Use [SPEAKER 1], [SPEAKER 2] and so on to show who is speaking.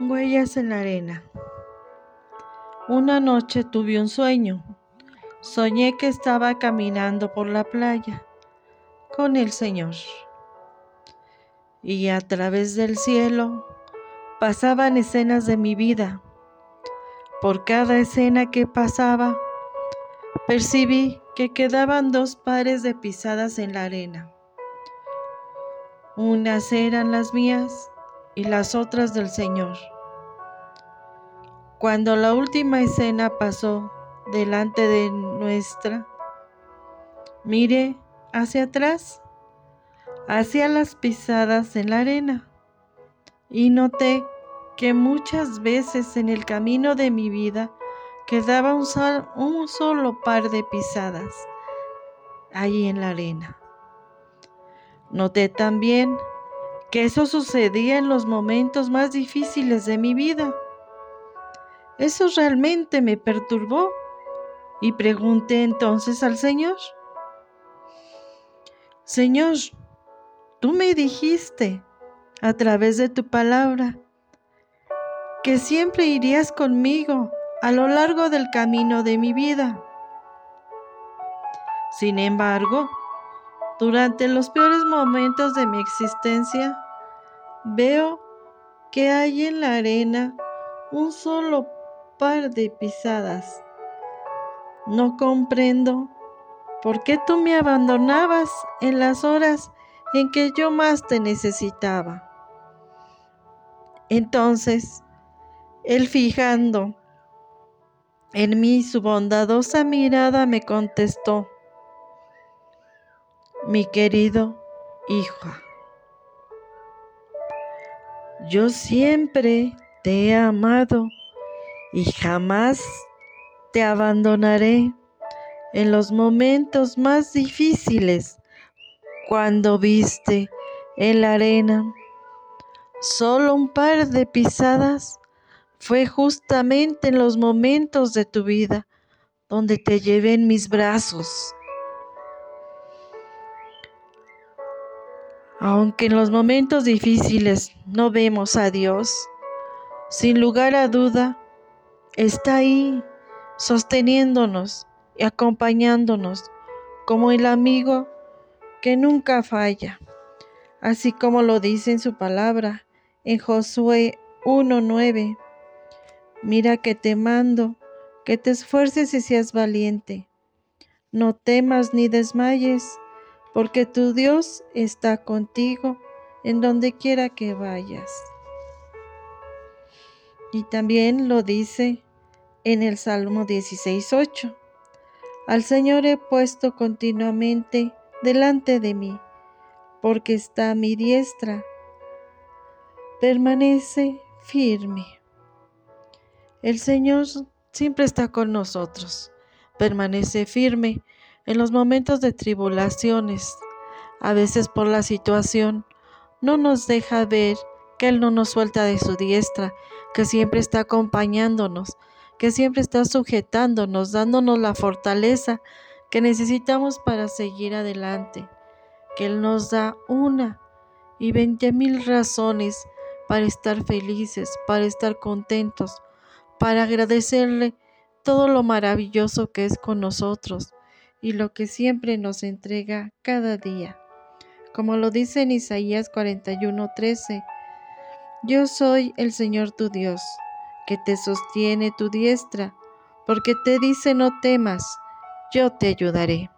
[SPEAKER 1] Huellas en la arena. Una noche tuve un sueño. Soñé que estaba caminando por la playa con el Señor. Y a través del cielo pasaban escenas de mi vida. Por cada escena que pasaba, percibí que quedaban dos pares de pisadas en la arena. Unas eran las mías y las otras del Señor. Cuando la última escena pasó delante de nuestra, miré hacia atrás, hacia las pisadas en la arena, y noté que muchas veces en el camino de mi vida quedaba un, un solo par de pisadas ahí en la arena. Noté también que eso sucedía en los momentos más difíciles de mi vida. Eso realmente me perturbó y pregunté entonces al Señor, Señor, tú me dijiste a través de tu palabra que siempre irías conmigo a lo largo del camino de mi vida. Sin embargo, durante los peores momentos de mi existencia, Veo que hay en la arena un solo par de pisadas. No comprendo por qué tú me abandonabas en las horas en que yo más te necesitaba. Entonces, él fijando en mí su bondadosa mirada me contestó, mi querido hijo. Yo siempre te he amado y jamás te abandonaré. En los momentos más difíciles cuando viste en la arena solo un par de pisadas fue justamente en los momentos de tu vida donde te llevé en mis brazos Aunque en los momentos difíciles no vemos a Dios, sin lugar a duda, está ahí sosteniéndonos y acompañándonos como el amigo que nunca falla, así como lo dice en su palabra en Josué 1.9. Mira que te mando, que te esfuerces y seas valiente. No temas ni desmayes porque tu Dios está contigo en donde quiera que vayas. Y también lo dice en el Salmo 16.8. Al Señor he puesto continuamente delante de mí, porque está a mi diestra. Permanece firme. El Señor siempre está con nosotros. Permanece firme en los momentos de tribulaciones, a veces por la situación, no nos deja ver que Él no nos suelta de su diestra, que siempre está acompañándonos, que siempre está sujetándonos, dándonos la fortaleza que necesitamos para seguir adelante, que Él nos da una y veinte mil razones para estar felices, para estar contentos, para agradecerle todo lo maravilloso que es con nosotros y lo que siempre nos entrega cada día. Como lo dice en Isaías 41:13, yo soy el Señor tu Dios, que te sostiene tu diestra, porque te dice no temas, yo te ayudaré.